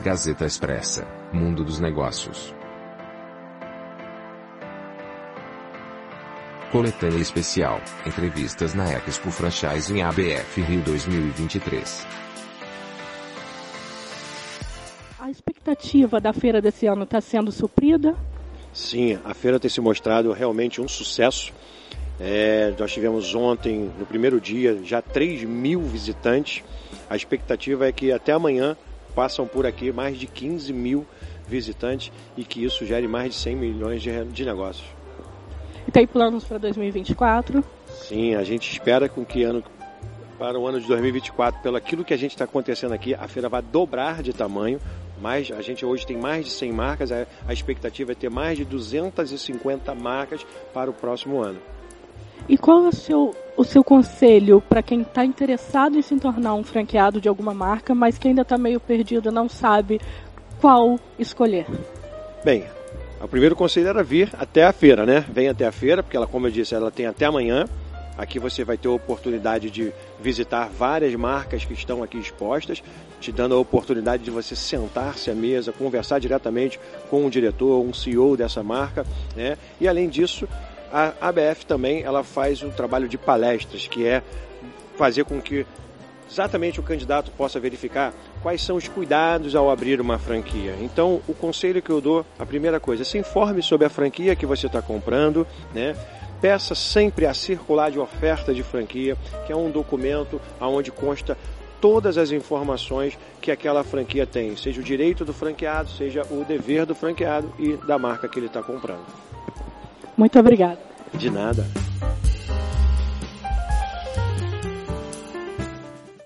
Gazeta Expressa, Mundo dos Negócios. Coletânea Especial, entrevistas na Expo Franchise em ABF Rio 2023. A expectativa da feira desse ano está sendo suprida? Sim, a feira tem se mostrado realmente um sucesso. É, nós tivemos ontem, no primeiro dia, já 3 mil visitantes. A expectativa é que até amanhã passam por aqui mais de 15 mil visitantes e que isso gere mais de 100 milhões de, de negócios. E tem planos para 2024? Sim, a gente espera com que ano para o ano de 2024, pelo aquilo que a gente está acontecendo aqui, a feira vai dobrar de tamanho. Mas a gente hoje tem mais de 100 marcas, a, a expectativa é ter mais de 250 marcas para o próximo ano. E qual é o seu, o seu conselho para quem está interessado em se tornar um franqueado de alguma marca, mas que ainda está meio perdido, não sabe qual escolher? Bem, o primeiro conselho era vir até a feira, né? Vem até a feira, porque ela, como eu disse, ela tem até amanhã. Aqui você vai ter a oportunidade de visitar várias marcas que estão aqui expostas, te dando a oportunidade de você sentar-se à mesa, conversar diretamente com um diretor, um CEO dessa marca, né? E além disso, a ABF também ela faz um trabalho de palestras, que é fazer com que exatamente o candidato possa verificar quais são os cuidados ao abrir uma franquia. Então, o conselho que eu dou, a primeira coisa, se informe sobre a franquia que você está comprando, né? Peça sempre a circular de oferta de franquia, que é um documento onde consta todas as informações que aquela franquia tem, seja o direito do franqueado, seja o dever do franqueado e da marca que ele está comprando. Muito obrigado. De nada.